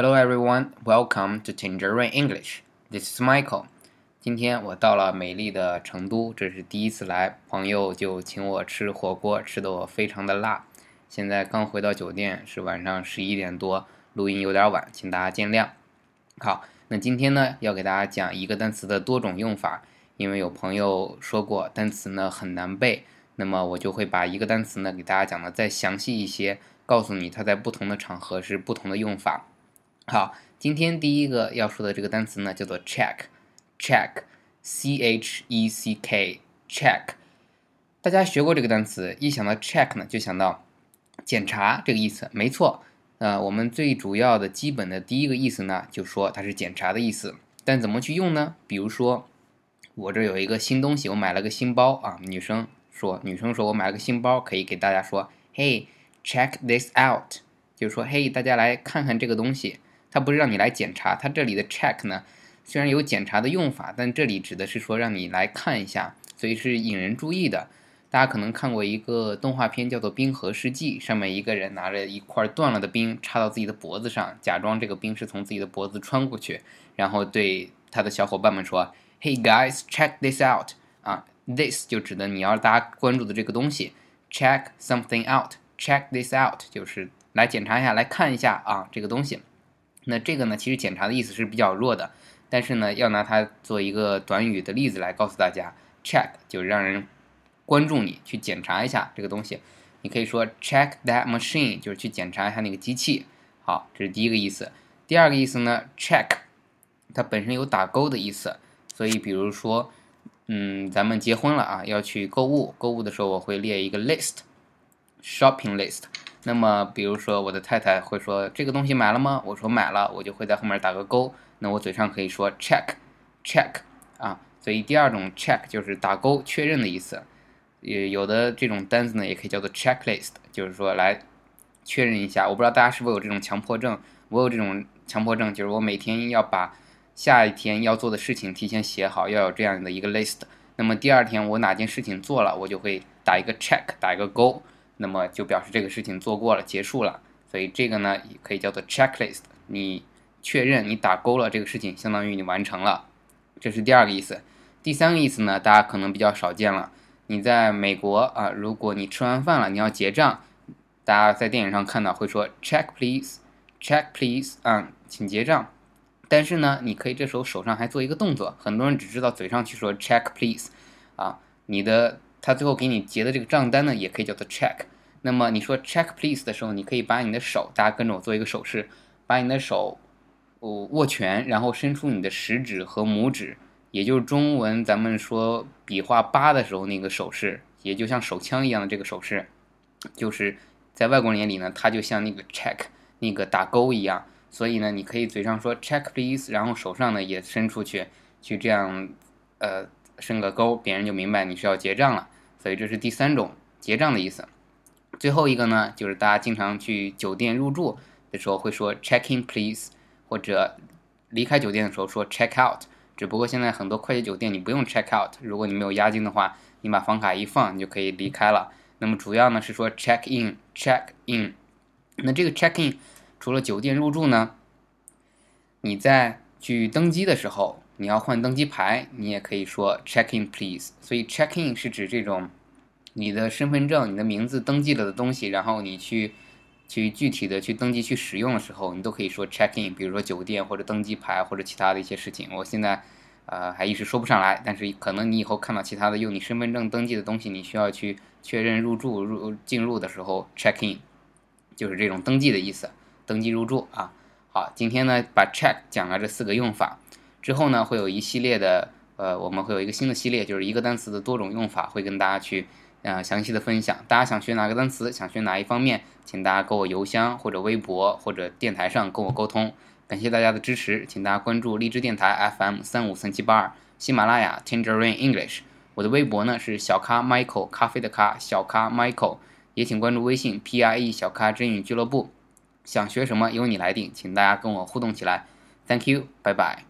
Hello everyone, welcome to Tangerine English. This is Michael. 今天我到了美丽的成都，这是第一次来，朋友就请我吃火锅，吃的我非常的辣。现在刚回到酒店，是晚上十一点多，录音有点晚，请大家见谅。好，那今天呢要给大家讲一个单词的多种用法，因为有朋友说过单词呢很难背，那么我就会把一个单词呢给大家讲的再详细一些，告诉你它在不同的场合是不同的用法。好，今天第一个要说的这个单词呢，叫做 check，check，c h e c k，check。大家学过这个单词，一想到 check 呢，就想到检查这个意思。没错，呃，我们最主要的基本的第一个意思呢，就说它是检查的意思。但怎么去用呢？比如说，我这有一个新东西，我买了个新包啊。女生说，女生说我买了个新包，可以给大家说，Hey，check this out，就是说，嘿，大家来看看这个东西。它不是让你来检查，它这里的 check 呢，虽然有检查的用法，但这里指的是说让你来看一下，所以是引人注意的。大家可能看过一个动画片，叫做《冰河世纪》，上面一个人拿着一块断了的冰插到自己的脖子上，假装这个冰是从自己的脖子穿过去，然后对他的小伙伴们说：“Hey guys, check this out！” 啊，this 就指的你要大家关注的这个东西，check something out，check this out 就是来检查一下，来看一下啊这个东西。那这个呢，其实检查的意思是比较弱的，但是呢，要拿它做一个短语的例子来告诉大家，check 就让人关注你，去检查一下这个东西。你可以说 check that machine，就是去检查一下那个机器。好，这是第一个意思。第二个意思呢，check 它本身有打勾的意思，所以比如说，嗯，咱们结婚了啊，要去购物，购物的时候我会列一个 list，shopping list。那么，比如说我的太太会说这个东西买了吗？我说买了，我就会在后面打个勾。那我嘴上可以说 check，check 啊。所以第二种 check 就是打勾确认的意思。也有的这种单子呢，也可以叫做 checklist，就是说来确认一下。我不知道大家是否有这种强迫症？我有这种强迫症，就是我每天要把下一天要做的事情提前写好，要有这样的一个 list。那么第二天我哪件事情做了，我就会打一个 check，打一个勾。那么就表示这个事情做过了，结束了，所以这个呢也可以叫做 checklist。你确认你打勾了这个事情，相当于你完成了，这是第二个意思。第三个意思呢，大家可能比较少见了。你在美国啊，如果你吃完饭了，你要结账，大家在电影上看到会说 check please，check please 啊，请结账。但是呢，你可以这时候手上还做一个动作，很多人只知道嘴上去说 check please 啊，你的。他最后给你结的这个账单呢，也可以叫做 check。那么你说 check please 的时候，你可以把你的手，大家跟着我做一个手势，把你的手，哦握拳，然后伸出你的食指和拇指，也就是中文咱们说比划八的时候那个手势，也就像手枪一样的这个手势，就是在外国人眼里呢，它就像那个 check 那个打勾一样。所以呢，你可以嘴上说 check please，然后手上呢也伸出去，去这样，呃。伸个勾，别人就明白你是要结账了，所以这是第三种结账的意思。最后一个呢，就是大家经常去酒店入住的时候会说 check in please，或者离开酒店的时候说 check out。只不过现在很多快捷酒店你不用 check out，如果你没有押金的话，你把房卡一放，你就可以离开了。那么主要呢是说 check in，check in。那这个 check in 除了酒店入住呢，你在去登机的时候。你要换登机牌，你也可以说 check in please。所以 check in 是指这种你的身份证、你的名字登记了的东西，然后你去去具体的去登记去使用的时候，你都可以说 check in。比如说酒店或者登机牌或者其他的一些事情，我现在呃还一时说不上来，但是可能你以后看到其他的用你身份证登记的东西，你需要去确认入住入进入的时候 check in，就是这种登记的意思，登记入住啊。好，今天呢把 check 讲了这四个用法。之后呢，会有一系列的，呃，我们会有一个新的系列，就是一个单词的多种用法，会跟大家去，呃，详细的分享。大家想学哪个单词，想学哪一方面，请大家给我邮箱或者微博或者电台上跟我沟通。感谢大家的支持，请大家关注荔枝电台 FM 三五三七八二，喜马拉雅 Tangerine English。我的微博呢是小咖 Michael 咖啡的咖小咖 Michael，也请关注微信 P I E 小咖真语俱乐部。想学什么由你来定，请大家跟我互动起来。Thank you，拜拜。